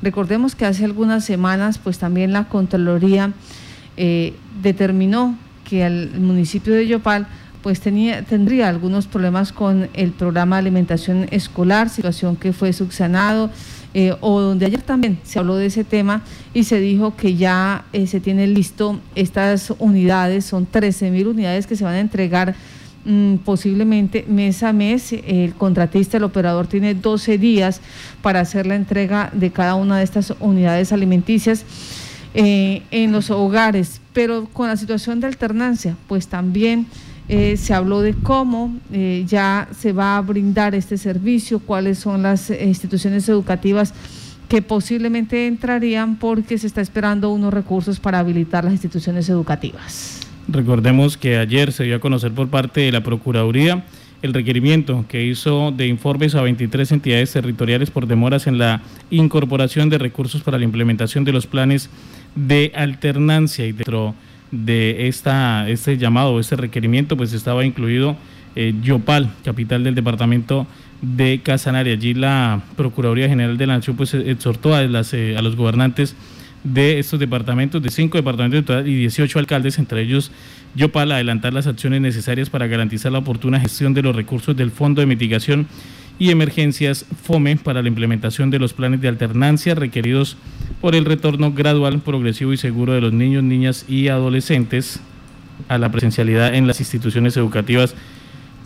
Recordemos que hace algunas semanas, pues también la Contraloría eh, determinó que el municipio de Yopal pues tenía, tendría algunos problemas con el programa de alimentación escolar, situación que fue subsanado, eh, o donde ayer también se habló de ese tema y se dijo que ya eh, se tiene listo estas unidades, son 13 mil unidades que se van a entregar posiblemente mes a mes. El contratista, el operador, tiene 12 días para hacer la entrega de cada una de estas unidades alimenticias eh, en los hogares. Pero con la situación de alternancia, pues también eh, se habló de cómo eh, ya se va a brindar este servicio, cuáles son las instituciones educativas que posiblemente entrarían porque se está esperando unos recursos para habilitar las instituciones educativas. Recordemos que ayer se dio a conocer por parte de la Procuraduría el requerimiento que hizo de informes a 23 entidades territoriales por demoras en la incorporación de recursos para la implementación de los planes de alternancia y dentro de esta, este llamado, este requerimiento, pues estaba incluido eh, Yopal, capital del departamento de Casanare. Allí la Procuraduría General de la Nación pues exhortó a, las, eh, a los gobernantes de estos departamentos, de cinco departamentos y 18 alcaldes, entre ellos Yopal, adelantar las acciones necesarias para garantizar la oportuna gestión de los recursos del Fondo de Mitigación y Emergencias FOME para la implementación de los planes de alternancia requeridos por el retorno gradual, progresivo y seguro de los niños, niñas y adolescentes a la presencialidad en las instituciones educativas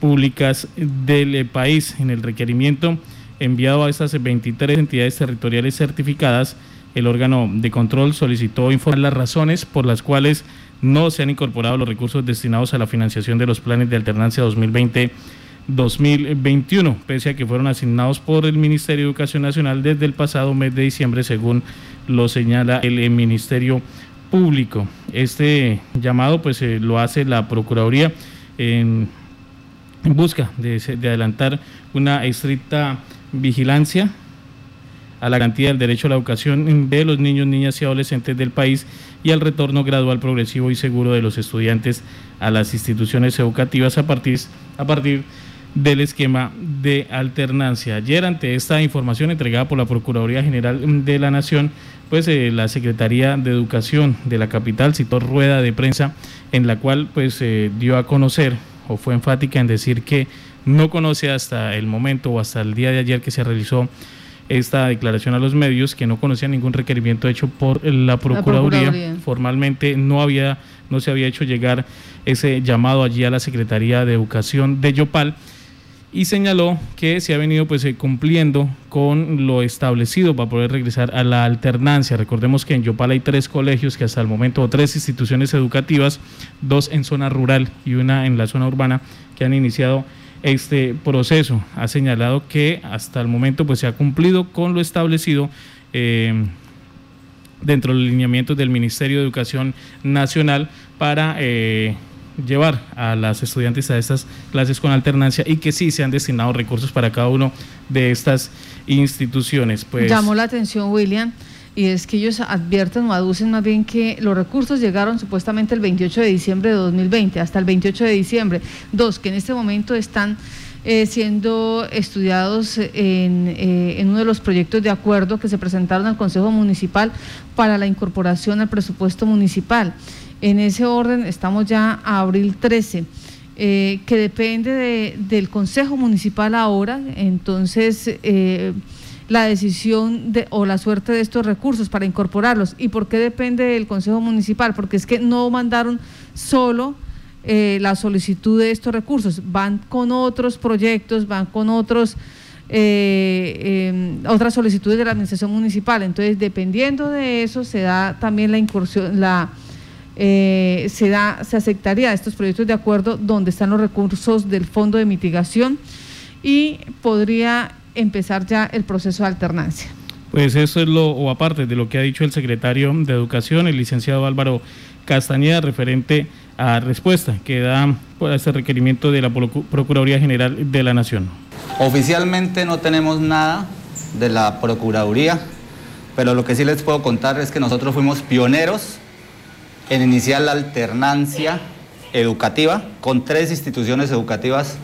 públicas del país. En el requerimiento enviado a estas 23 entidades territoriales certificadas, el órgano de control solicitó informar las razones por las cuales no se han incorporado los recursos destinados a la financiación de los planes de alternancia 2020-2021, pese a que fueron asignados por el Ministerio de Educación Nacional desde el pasado mes de diciembre, según lo señala el Ministerio Público. Este llamado pues eh, lo hace la Procuraduría en, busca de adelantar una estricta vigilancia a la garantía del derecho a la educación de los niños, niñas y adolescentes del país y al retorno gradual, progresivo y seguro de los estudiantes a las instituciones educativas a partir, a partir del esquema de alternancia. Ayer, ante esta información entregada por la Procuraduría General de la Nación, pues eh, la Secretaría de Educación de la capital citó rueda de prensa en la cual pues eh, dio a conocer o fue enfática en decir que no conoce hasta el momento o hasta el día de ayer que se realizó esta declaración a los medios que no conocía ningún requerimiento hecho por la Procuraduría. Formalmente no había no se había hecho llegar ese llamado allí a la Secretaría de Educación de Yopal y señaló que se ha venido pues eh, cumpliendo con lo establecido para poder regresar a la alternancia. Recordemos que en Yopal hay tres colegios que hasta el momento, o tres instituciones educativas, dos en zona rural y una en la zona urbana, que han iniciado este proceso. Ha señalado que hasta el momento pues, se ha cumplido con lo establecido eh, dentro de los lineamientos del Ministerio de Educación Nacional para eh, llevar a las estudiantes a estas clases con alternancia y que sí se han destinado recursos para cada uno de estas instituciones. Pues, Llamó la atención, William y es que ellos advierten o aducen más bien que los recursos llegaron supuestamente el 28 de diciembre de 2020, hasta el 28 de diciembre. Dos, que en este momento están eh, siendo estudiados en, eh, en, uno de los proyectos de acuerdo que se presentaron al Consejo Municipal para la incorporación al presupuesto municipal. En ese orden estamos ya a abril 13. Eh, que depende del Consejo Municipal ahora, entonces la decisión de, o la suerte de estos recursos para incorporarlos. ¿Y por qué depende del Consejo Municipal? Porque es que no mandaron solo eh, la solicitud de estos recursos, van con otros proyectos, van con otros... Eh, em, otras solicitudes de la administración municipal. Entonces, dependiendo de eso, se da también la incursión, la eh, se da, se aceptaría estos proyectos de acuerdo donde están los recursos del fondo de mitigación y podría empezar ya el proceso de alternancia. Pues eso es lo, o aparte de lo que ha dicho el secretario de Educación, el licenciado Álvaro Castañeda, referente a respuesta que da por este requerimiento de la Procuraduría General de la Nación. Oficialmente no tenemos nada de la Procuraduría, pero lo que sí les puedo contar es que nosotros fuimos pioneros en iniciar la alternancia educativa con tres instituciones educativas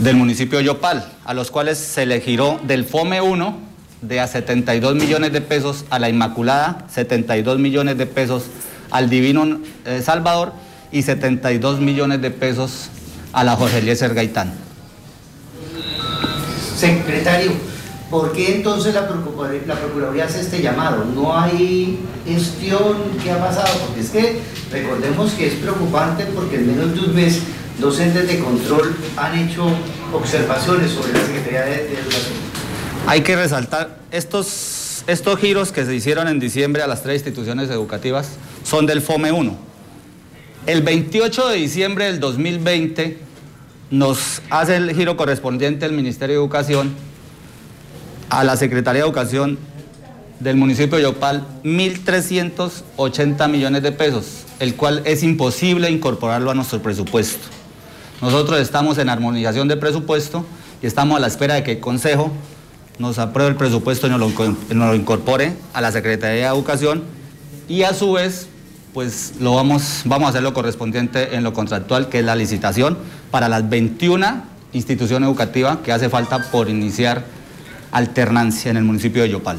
del municipio Yopal, a los cuales se le giró del FOME 1 de a 72 millones de pesos a la Inmaculada, 72 millones de pesos al Divino eh, Salvador y 72 millones de pesos a la Jorge Eliezer Gaitán. Secretario, ¿por qué entonces la, la Procuraduría hace este llamado? ¿No hay gestión? ¿Qué ha pasado? Porque es que recordemos que es preocupante porque en menos de un mes docentes de control han hecho observaciones sobre la Secretaría de, Educación. Hay que resaltar, estos, estos giros que se hicieron en diciembre a las tres instituciones educativas son del FOME 1. El 28 de diciembre del 2020 nos hace el giro correspondiente el Ministerio de Educación a la Secretaría de Educación del municipio de Yopal 1.380 millones de pesos, el cual es imposible incorporarlo a nuestro presupuesto. Nosotros estamos en armonización de presupuesto y estamos a la espera de que el Consejo nos apruebe el presupuesto y nos lo, incorpore a la Secretaría de Educación y a su vez pues lo vamos, vamos a hacer lo correspondiente en lo contractual, que es la licitación para las 21 instituciones educativas que hace falta por iniciar alternancia en el municipio de Yopal.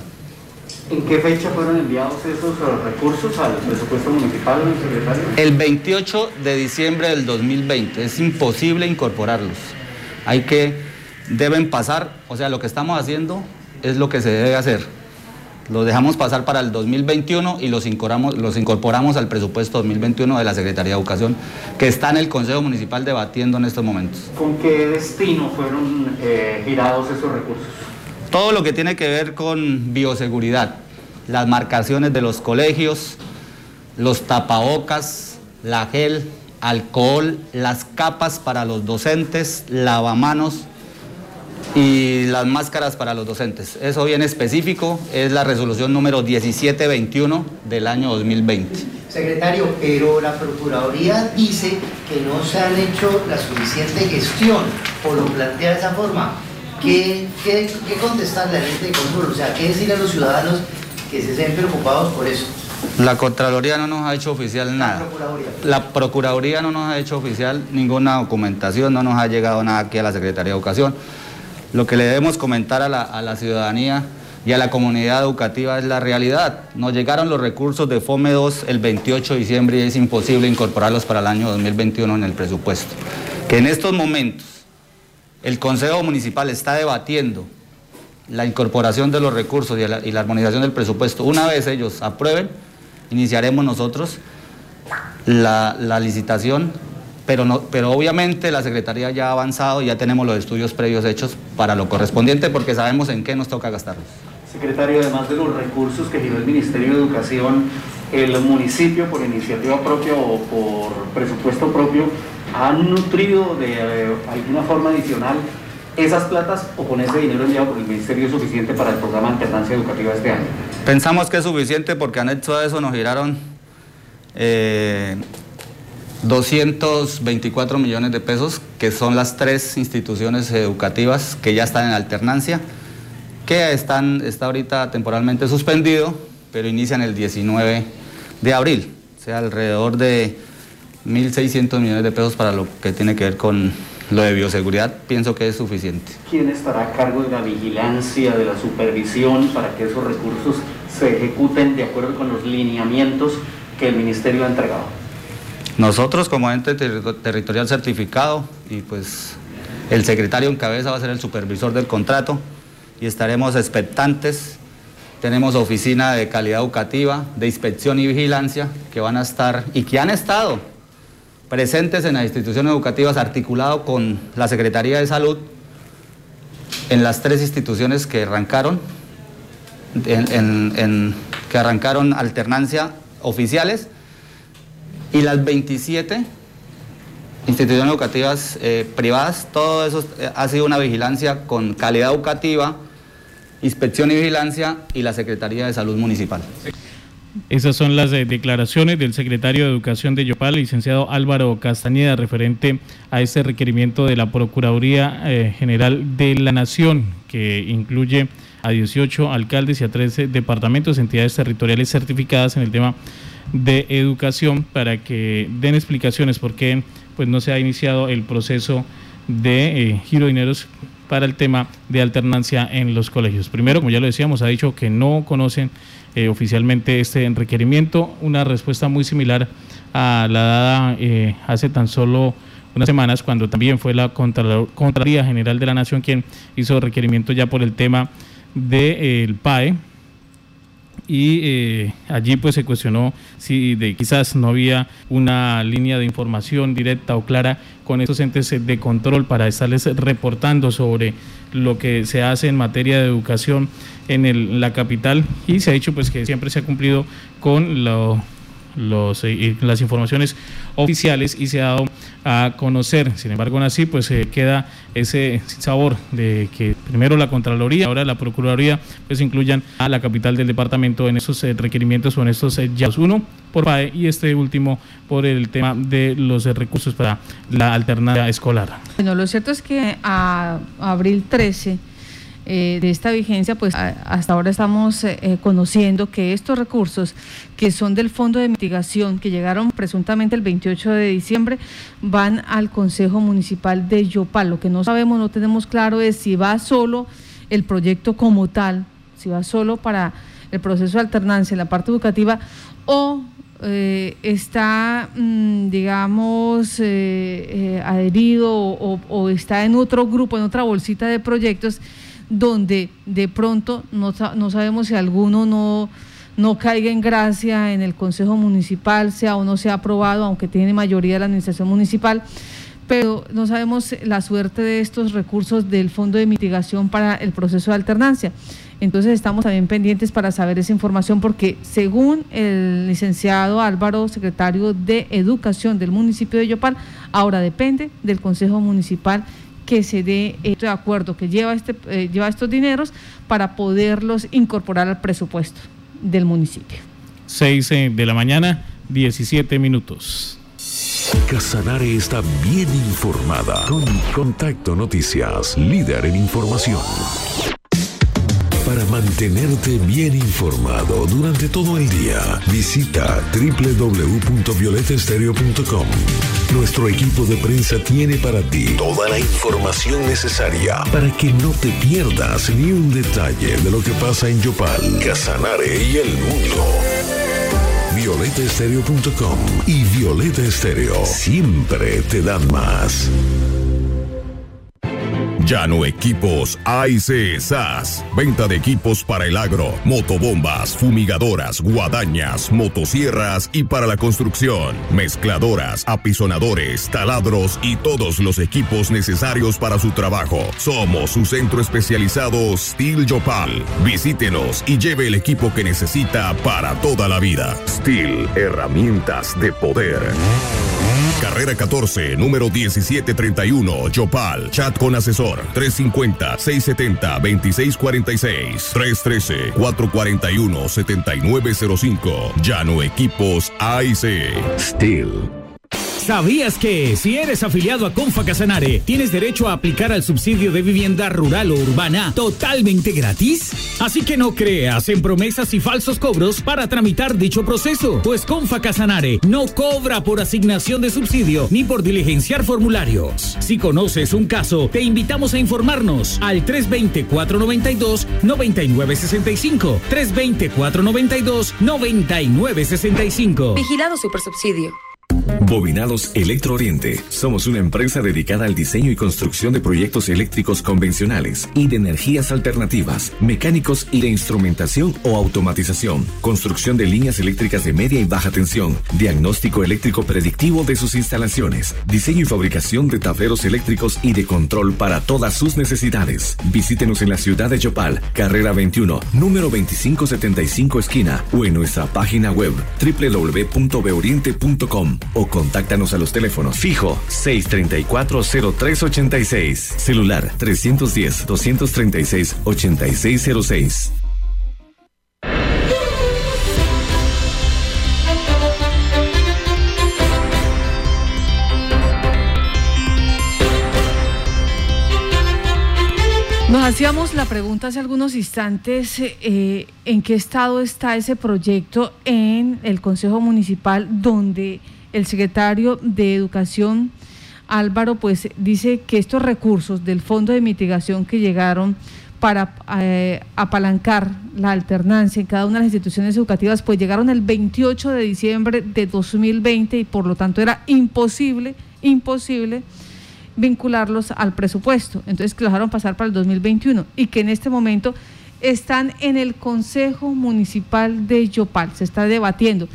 ¿En qué fecha fueron enviados esos eh, recursos al presupuesto municipal, secretario? El 28 de diciembre del 2020. Es imposible incorporarlos. Hay que, deben pasar, o sea, lo que estamos haciendo es lo que se debe hacer. Los dejamos pasar para el 2021 y los incorporamos, los incorporamos al presupuesto 2021 de la Secretaría de Educación, que está en el Consejo Municipal debatiendo en estos momentos. ¿Con qué destino fueron eh, girados esos recursos? Todo lo que tiene que ver con bioseguridad, las marcaciones de los colegios, los tapabocas, la gel, alcohol, las capas para los docentes, lavamanos y las máscaras para los docentes. Eso bien específico es la resolución número 1721 del año 2020. Secretario, pero la Procuraduría dice que no se han hecho la suficiente gestión, o lo plantea de esa forma. ¿Qué, qué, qué contestarle a la gente de control? O sea, ¿qué decirle a los ciudadanos que se estén preocupados por eso? La Contraloría no nos ha hecho oficial nada. La Procuraduría. no nos ha hecho oficial ninguna documentación, no nos ha llegado nada aquí a la Secretaría de Educación. Lo que le debemos comentar a la, a la ciudadanía y a la comunidad educativa es la realidad. Nos llegaron los recursos de FOME 2 el 28 de diciembre y es imposible incorporarlos para el año 2021 en el presupuesto. Que en estos momentos el Consejo Municipal está debatiendo la incorporación de los recursos y la, armonización del presupuesto. Una vez ellos aprueben, iniciaremos nosotros la, licitación, pero, pero obviamente la Secretaría ya ha avanzado ya tenemos los estudios previos hechos para lo correspondiente porque sabemos en qué nos toca gastarlos. Secretario, además de los recursos que giró el Ministerio de Educación, el municipio por iniciativa propia o por presupuesto propio han nutrido de alguna forma adicional esas platas o con ese dinero enviado por el Ministerio es suficiente para el programa de alternancia educativa este año? Pensamos que es suficiente porque han hecho eso, nos giraron 224 eh, millones de pesos, que son las tres instituciones educativas que ya están en alternancia, que están, está ahorita temporalmente suspendido, pero inician el 19 de abril, o sea, alrededor de 1.600 millones de pesos para lo que tiene que ver con lo de bioseguridad, pienso que es suficiente. ¿Quién estará a cargo de la vigilancia, de la supervisión para que esos recursos se ejecuten de acuerdo con los lineamientos que el Ministerio ha entregado? Nosotros como ente territorial certificado y pues el secretario en cabeza va a ser el supervisor del contrato y estaremos expectantes. Tenemos oficina de calidad educativa, de inspección y vigilancia que van a estar y que han estado presentes en las instituciones educativas, articulado con la Secretaría de Salud, en las tres instituciones que arrancaron, que arrancaron alternancia oficiales, y las 27 instituciones educativas eh, privadas, todo eso eh, ha sido una vigilancia con calidad educativa, inspección y vigilancia y la Secretaría de Salud Municipal. Esas son las eh, declaraciones del secretario de Educación de Yopal, licenciado Álvaro Castañeda, referente a este requerimiento de la Procuraduría eh, General de la Nación, que incluye a 18 alcaldes y a 13 departamentos, entidades territoriales certificadas en el tema de educación, para que den explicaciones por qué pues, no se ha iniciado el proceso de eh, giro de dineros para el tema de alternancia en los colegios. Primero, como ya lo decíamos, ha dicho que no conocen eh, oficialmente este requerimiento, una respuesta muy similar a la dada eh, hace tan solo unas semanas cuando también fue la Contraloría General de la Nación quien hizo requerimiento ya por el tema del PAE y eh, allí pues se cuestionó si de quizás no había una línea de información directa o clara con estos entes de control para estarles reportando sobre lo que se hace en materia de educación en la capital. Y se ha dicho pues que siempre se ha cumplido con lo los, eh, las informaciones oficiales y se ha dado a conocer. Sin embargo, aún así, pues se queda ese sabor de que primero la Contraloría, ahora la Procuraduría, pues incluyan a la capital del departamento en esos eh, requerimientos o en estos eh, ya Uno por PAE y este último por el tema de los recursos para la alternancia escolar. Bueno, lo cierto es que a abril 13 eh, de esta vigencia, pues hasta ahora estamos eh, eh, conociendo que estos recursos que son del Fondo de Mitigación, que llegaron presuntamente el 28 de diciembre, van al Consejo Municipal de Yopal. Lo que no sabemos, no tenemos claro es si va solo el proyecto como tal, si va solo para el proceso de alternancia en la parte educativa o está, mm, digamos, adherido o, está en otro grupo, en otra bolsita de proyectos donde de pronto no, no sabemos si alguno no, no caiga en gracia en el Consejo Municipal, sea o no sea aprobado, aunque tiene mayoría la Administración Municipal, pero no sabemos la suerte de estos recursos del Fondo de Mitigación para el proceso de alternancia. Entonces estamos también pendientes para saber esa información porque según el licenciado Álvaro, secretario de Educación del municipio de Yopal, ahora depende del Consejo Municipal que se dé este acuerdo que lleva, este, eh, lleva estos dineros para poderlos incorporar al presupuesto del municipio. 6 eh, de la mañana, 17 minutos. Casanare está bien informada con Contacto Noticias, líder en información. Para mantenerte bien informado durante todo el día, visita www.violetestereo.com. Nuestro equipo de prensa tiene para ti toda la información necesaria para que no te pierdas ni un detalle de lo que pasa en Yopal, Casanare y el mundo. VioletaEstereo.com y Violeta Estéreo siempre te dan más. Llano Equipos AIC SAS. Venta de equipos para el agro, motobombas, fumigadoras, guadañas, motosierras y para la construcción. Mezcladoras, apisonadores, taladros y todos los equipos necesarios para su trabajo. Somos su centro especializado Steel Yopal. Visítenos y lleve el equipo que necesita para toda la vida. Steel, herramientas de poder. Carrera 14, número 1731, Yopal. Chat con asesor 350-670-2646. 313-441-7905. Llano Equipos AIC. Steel ¿Sabías que si eres afiliado a Confa Casanare, tienes derecho a aplicar al subsidio de vivienda rural o urbana totalmente gratis? Así que no creas en promesas y falsos cobros para tramitar dicho proceso, pues Confa Casanare no cobra por asignación de subsidio ni por diligenciar formularios. Si conoces un caso, te invitamos a informarnos al 320-492-9965. 320-492-9965. Vigilado Supersubsidio. Bobinados Electro Oriente. Somos una empresa dedicada al diseño y construcción de proyectos eléctricos convencionales y de energías alternativas, mecánicos y de instrumentación o automatización, construcción de líneas eléctricas de media y baja tensión, diagnóstico eléctrico predictivo de sus instalaciones, diseño y fabricación de tableros eléctricos y de control para todas sus necesidades. Visítenos en la ciudad de Yopal, carrera 21, número 2575 esquina o en nuestra página web www.beoriente.com o contáctanos a los teléfonos fijo 634-0386, celular 310-236-8606. Nos hacíamos la pregunta hace algunos instantes, eh, ¿en qué estado está ese proyecto en el Consejo Municipal donde el secretario de Educación Álvaro, pues dice que estos recursos del fondo de mitigación que llegaron para eh, apalancar la alternancia en cada una de las instituciones educativas, pues llegaron el 28 de diciembre de 2020 y por lo tanto era imposible, imposible vincularlos al presupuesto. Entonces que lo dejaron pasar para el 2021 y que en este momento están en el Consejo Municipal de Yopal, se está debatiendo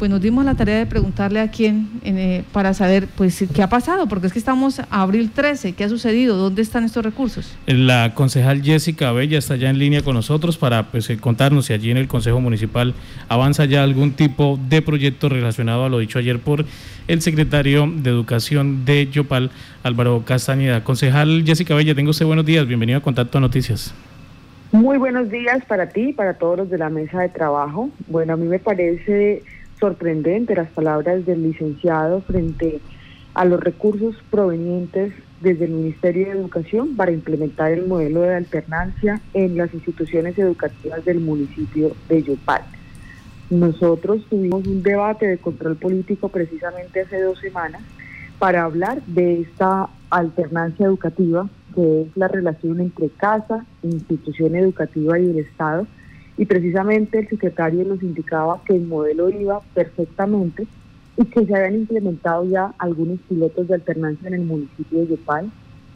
pues nos dimos la tarea de preguntarle a quién eh, para saber pues qué ha pasado, porque es que estamos a abril 13, ¿qué ha sucedido? ¿Dónde están estos recursos? La concejal Jessica Bella está ya en línea con nosotros para pues, eh, contarnos si allí en el Consejo Municipal avanza ya algún tipo de proyecto relacionado a lo dicho ayer por el secretario de Educación de Yopal, Álvaro Castañeda. Concejal Jessica Bella, tengo usted buenos días, bienvenido a Contacto Noticias. Muy buenos días para ti y para todos los de la mesa de trabajo. Bueno, a mí me parece sorprendente las palabras del licenciado frente a los recursos provenientes desde el Ministerio de Educación para implementar el modelo de alternancia en las instituciones educativas del municipio de Yopal. Nosotros tuvimos un debate de control político precisamente hace dos semanas para hablar de esta alternancia educativa, que es la relación entre casa, institución educativa y el Estado, y precisamente el secretario nos indicaba que el modelo iba perfectamente y que se habían implementado ya algunos pilotos de alternancia en el municipio de Yopal.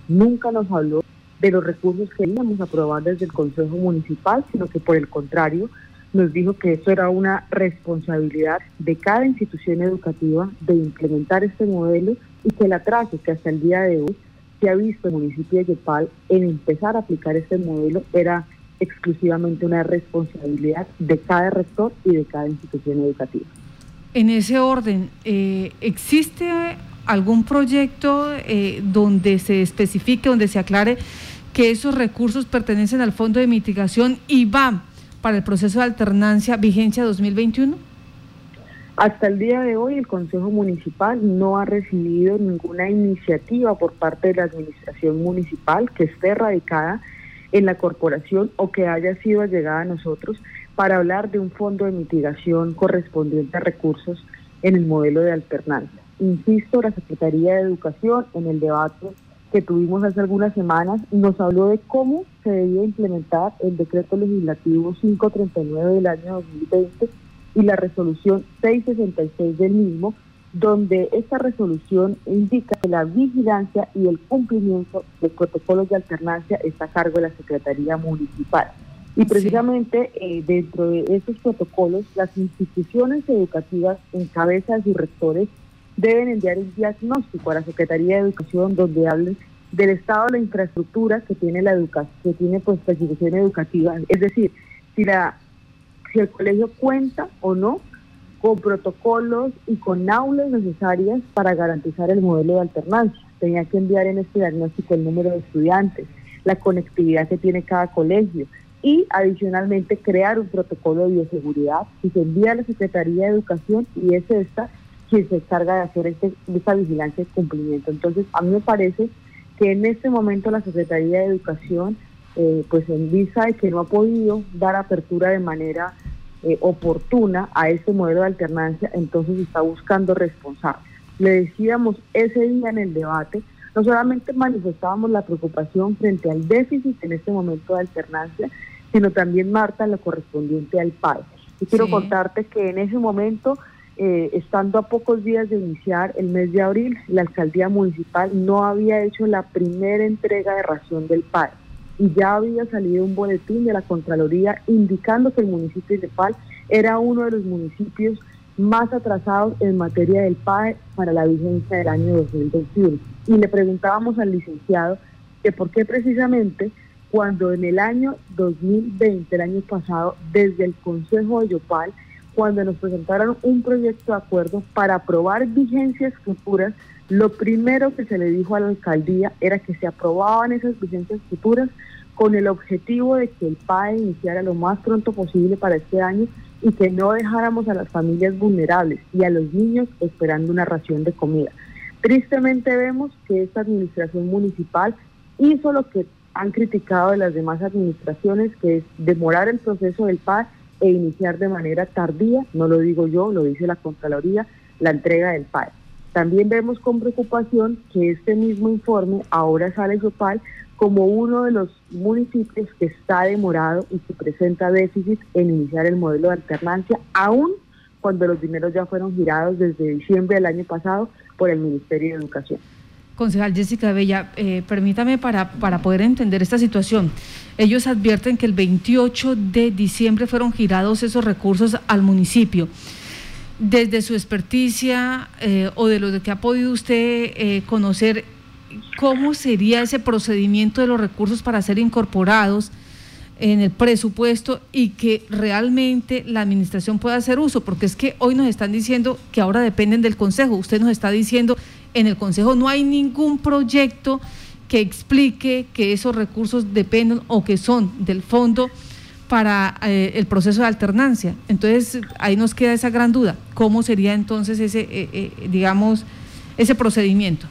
Nunca nos habló de los recursos que íbamos a aprobar desde el Consejo Municipal, sino que por el contrario nos dijo que eso era una responsabilidad de cada institución educativa de implementar este modelo y que el atraso que hasta el día de hoy se ha visto en el municipio de Yopal en empezar a aplicar este modelo era exclusivamente una responsabilidad de cada rector y de cada institución educativa. En ese orden, eh, ¿existe algún proyecto eh, donde se especifique, donde se aclare que esos recursos pertenecen al Fondo de Mitigación y van para el proceso de alternancia vigencia 2021? Hasta el día de hoy el Consejo Municipal no ha recibido ninguna iniciativa por parte de la Administración Municipal que esté radicada en la corporación o que haya sido allegada a nosotros para hablar de un fondo de mitigación correspondiente a recursos en el modelo de alternancia. Insisto, la Secretaría de Educación en el debate que tuvimos hace algunas semanas nos habló de cómo se debía implementar el decreto legislativo 539 del año 2020 y la resolución 666 del mismo, donde esta resolución indica que la vigilancia y el cumplimiento de protocolos de alternancia está a cargo de la Secretaría Municipal. Y precisamente eh, dentro de esos protocolos, las instituciones educativas en cabeza de sus rectores deben enviar un diagnóstico a la Secretaría de Educación donde hablen del estado de la infraestructura que tiene la educación, que tiene pues la institución educativa, es decir, si la si el colegio cuenta o no con protocolos y con aulas necesarias para garantizar el modelo de alternancia. Tenía que enviar en este diagnóstico el número de estudiantes, la conectividad que tiene cada colegio y adicionalmente crear un protocolo de bioseguridad y se envía a la Secretaría de Educación y es esta quien se encarga de hacer este, esta vigilancia y cumplimiento. Entonces, a mí me parece que en este momento la Secretaría de Educación, eh, pues en vista de que no ha podido dar apertura de manera eh, oportuna a este modelo de alternancia, entonces está buscando responsables. Le decíamos ese día en el debate, no solamente manifestábamos la preocupación frente al déficit en este momento de alternancia, sino también, Marta, lo correspondiente al PAE. Y quiero contarte que en ese momento, eh, estando a pocos días de iniciar el mes de abril, la alcaldía municipal no había hecho la primera entrega de ración del PAE y ya había salido un boletín de la Contraloría indicando que el municipio de Pal era uno de los municipios más atrasados en materia del PAE para la vigencia del año 2021. Y le preguntábamos al licenciado que por qué precisamente cuando en el año 2020, el año pasado, desde el Consejo de Yopal, cuando nos presentaron un proyecto de acuerdo para aprobar vigencias futuras, lo primero que se le dijo a la alcaldía era que se aprobaban esas vigencias futuras con el objetivo de que el PAE iniciara lo más pronto posible para este año y que no dejáramos a las familias vulnerables y a los niños esperando una ración de comida. Tristemente vemos que esta administración municipal hizo lo que han criticado de las demás administraciones, que es demorar el proceso del PAE e iniciar de manera tardía, no lo digo yo, lo dice la Contraloría, la entrega del PAE. También vemos con preocupación que este mismo informe ahora sale Yopal como uno de los municipios que está demorado y que presenta déficit en iniciar el modelo de alternancia, aún cuando los dineros ya fueron girados desde diciembre del año pasado por el Ministerio de Educación. Concejal Jessica Bella, eh, permítame para, para poder entender esta situación. Ellos advierten que el 28 de diciembre fueron girados esos recursos al municipio. Desde su experticia eh, o de lo que ha podido usted eh, conocer, ¿cómo sería ese procedimiento de los recursos para ser incorporados en el presupuesto y que realmente la administración pueda hacer uso? Porque es que hoy nos están diciendo que ahora dependen del Consejo. Usted nos está diciendo en el Consejo no hay ningún proyecto que explique que esos recursos dependen o que son del fondo para eh, el proceso de alternancia. Entonces, ahí nos queda esa gran duda. ¿Cómo sería entonces ese, eh, eh, digamos, ese procedimiento?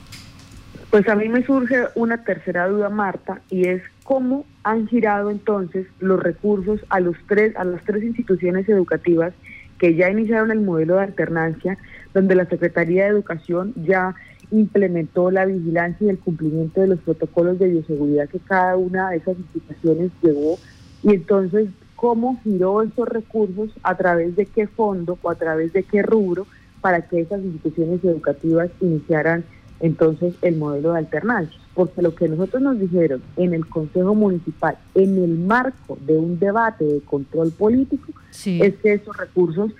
Pues a mí me surge una tercera duda, Marta, y es cómo han girado entonces los recursos a los tres, a las tres instituciones educativas que ya iniciaron el modelo de alternancia, donde la Secretaría de Educación ya implementó la vigilancia y el cumplimiento de los protocolos de bioseguridad que cada una de esas instituciones llevó y entonces cómo giró esos recursos, a través de qué fondo o a través de qué rubro para que esas instituciones educativas iniciaran entonces el modelo de alternancia. Porque lo que nosotros nos dijeron en el Consejo Municipal, en el marco de un debate de control político, es que esos recursos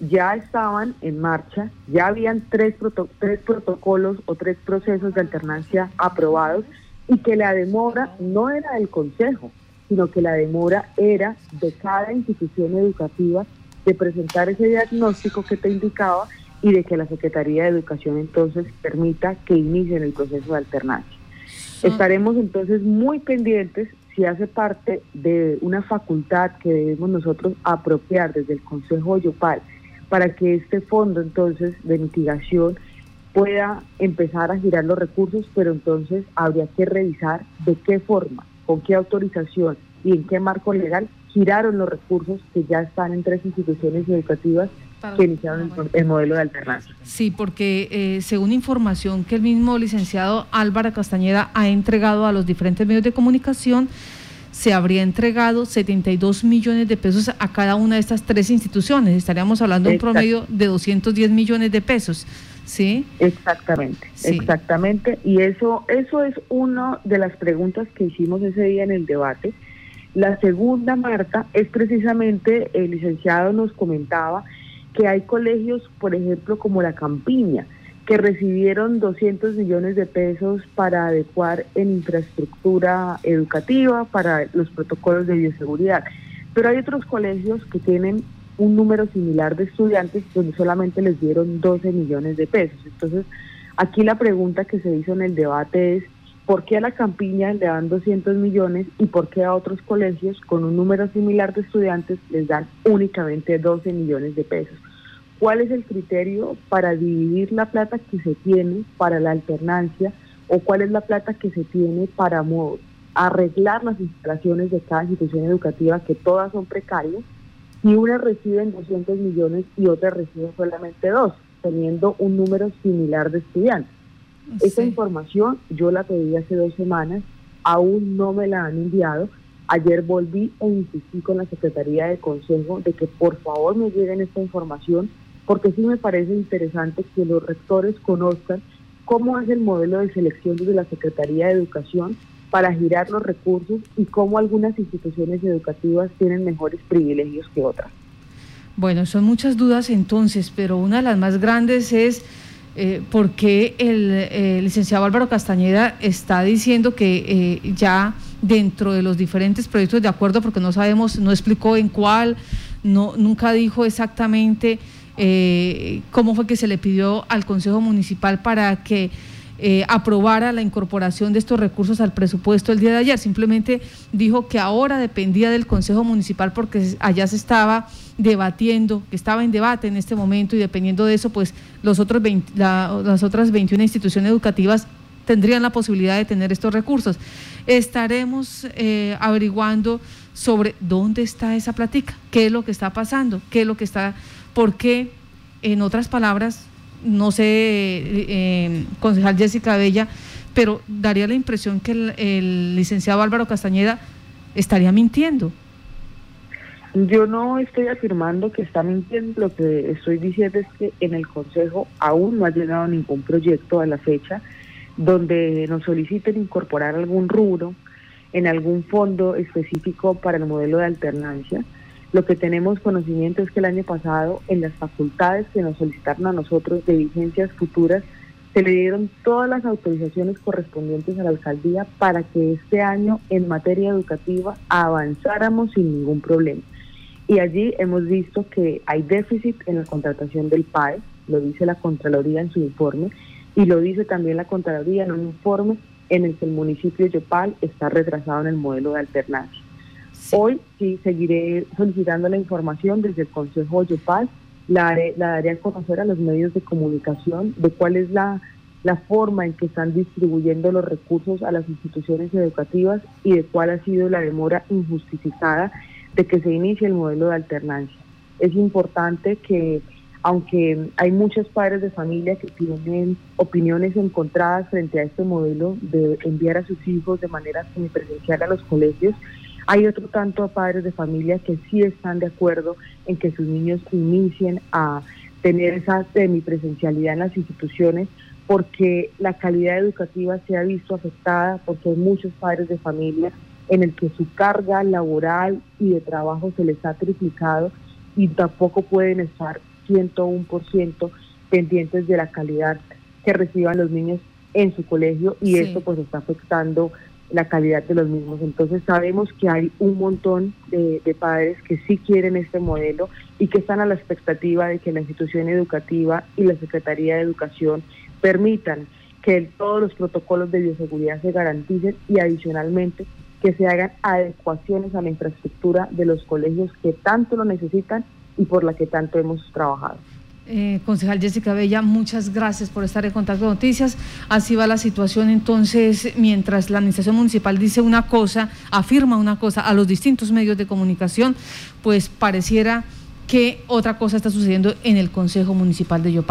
ya estaban en marcha, ya habían tres, tres protocolos o tres procesos de alternancia aprobados y que la demora no era del Consejo, sino que la demora era de cada institución educativa de presentar ese diagnóstico que te indicaba y de que la Secretaría de Educación entonces permita que inicien el proceso de alternancia. Estaremos entonces muy pendientes si hace parte de una facultad que debemos nosotros apropiar desde el Consejo Yopal para que este fondo entonces de mitigación pueda empezar a girar los recursos, pero entonces habría que revisar de qué forma con qué autorización y en qué marco legal giraron los recursos que ya están en tres instituciones educativas que iniciaron el, modelo de alternancia. Sí, porque eh, según información que el mismo licenciado Álvaro Castañeda ha entregado a los diferentes medios de comunicación, se habría entregado 72 millones de pesos a cada una de estas tres instituciones. Estaríamos hablando de un promedio de 210 millones de pesos. ¿Sí? Exactamente, exactamente. Y eso, eso es una de las preguntas que hicimos ese día en el debate. La segunda, Marta, es precisamente, el licenciado nos comentaba que hay colegios, por ejemplo, como la Campiña, que recibieron 200 millones de pesos para adecuar en infraestructura educativa, para los protocolos de bioseguridad. Pero hay otros colegios que tienen un número similar de estudiantes donde solamente les dieron 12 millones de pesos. Entonces, aquí la pregunta que se hizo en el debate es, ¿por qué a la Campiña le dan 200 millones y por qué a otros colegios con un número similar de estudiantes les dan únicamente 12 millones de pesos? ¿Cuál es el criterio para dividir la plata que se tiene para la alternancia o cuál es la plata que se tiene para arreglar las instalaciones de cada institución educativa que todas son precarias? Y unas reciben 200 millones y otras reciben solamente dos, teniendo un número similar de estudiantes. Esa información yo la pedí hace dos semanas, aún no me la han enviado. Ayer volví e insistí con la Secretaría de Consejo de que por favor me lleguen esta información, porque sí me parece interesante que los rectores conozcan cómo es el modelo de selección desde la Secretaría de Educación para girar los recursos y cómo algunas instituciones educativas tienen mejores privilegios que otras. Bueno, son muchas dudas entonces, pero una de las más grandes es eh, por qué el licenciado Álvaro Castañeda está diciendo que eh, ya dentro de los diferentes proyectos de acuerdo, porque no sabemos, no explicó en cuál, no, nunca dijo exactamente eh, cómo fue que se le pidió al Consejo Municipal para que eh, aprobara la incorporación de estos recursos al presupuesto el día de ayer. Simplemente dijo que ahora dependía del Consejo Municipal porque allá se estaba debatiendo, que estaba en debate en este momento y dependiendo de eso, pues los otros las otras 21 instituciones educativas tendrían la posibilidad de tener estos recursos. Estaremos eh, averiguando sobre dónde está esa plática, qué es lo que está pasando, qué es lo que está, por qué, en otras palabras, no sé, eh, concejal Jessica Bella, pero daría la impresión que el, licenciado Álvaro Castañeda estaría mintiendo. Yo no estoy afirmando que está mintiendo, lo que estoy diciendo es que en el Consejo aún no ha llegado ningún proyecto a la fecha donde nos soliciten incorporar algún rubro en algún fondo específico para el modelo de alternancia. Lo que tenemos conocimiento es que el año pasado en las facultades que nos solicitaron a nosotros de vigencias futuras se le dieron todas las autorizaciones correspondientes a la alcaldía para que este año en materia educativa avanzáramos sin ningún problema. Y allí hemos visto que hay déficit en la contratación del PAE, lo dice la Contraloría en su informe, y lo dice también la Contraloría en un informe en el que el municipio de Yopal está retrasado en el modelo de alternancia. Hoy sí seguiré solicitando la información desde el Consejo de Yopal, la, la daré a conocer a los medios de comunicación de cuál es la, la forma en que están distribuyendo los recursos a las instituciones educativas y de cuál ha sido la demora injustificada de que se inicie el modelo de alternancia. Es importante que aunque hay muchos padres de familia que tienen opiniones encontradas frente a este modelo de enviar a sus hijos de manera semipresencial a los colegios, hay otro tanto padres de familia que sí están de acuerdo en que sus niños inicien a tener esa semipresencialidad en las instituciones porque la calidad educativa se ha visto afectada porque hay muchos padres de familia en el que su carga laboral y de trabajo se les ha triplicado y tampoco pueden estar 101% pendientes de la calidad que reciban los niños en su colegio y esto pues está afectando la calidad de los mismos. Entonces sabemos que hay un montón de, padres que sí quieren este modelo y que están a la expectativa de que la institución educativa y la Secretaría de Educación permitan que todos los protocolos de bioseguridad se garanticen y adicionalmente que se hagan adecuaciones a la infraestructura de los colegios que tanto lo necesitan y por la que tanto hemos trabajado. Eh, concejal Jessica Bella, muchas gracias por estar en contacto con Noticias. Así va la situación entonces, mientras la administración municipal dice una cosa, afirma una cosa a los distintos medios de comunicación, pues pareciera que otra cosa está sucediendo en el Consejo Municipal de Yopal.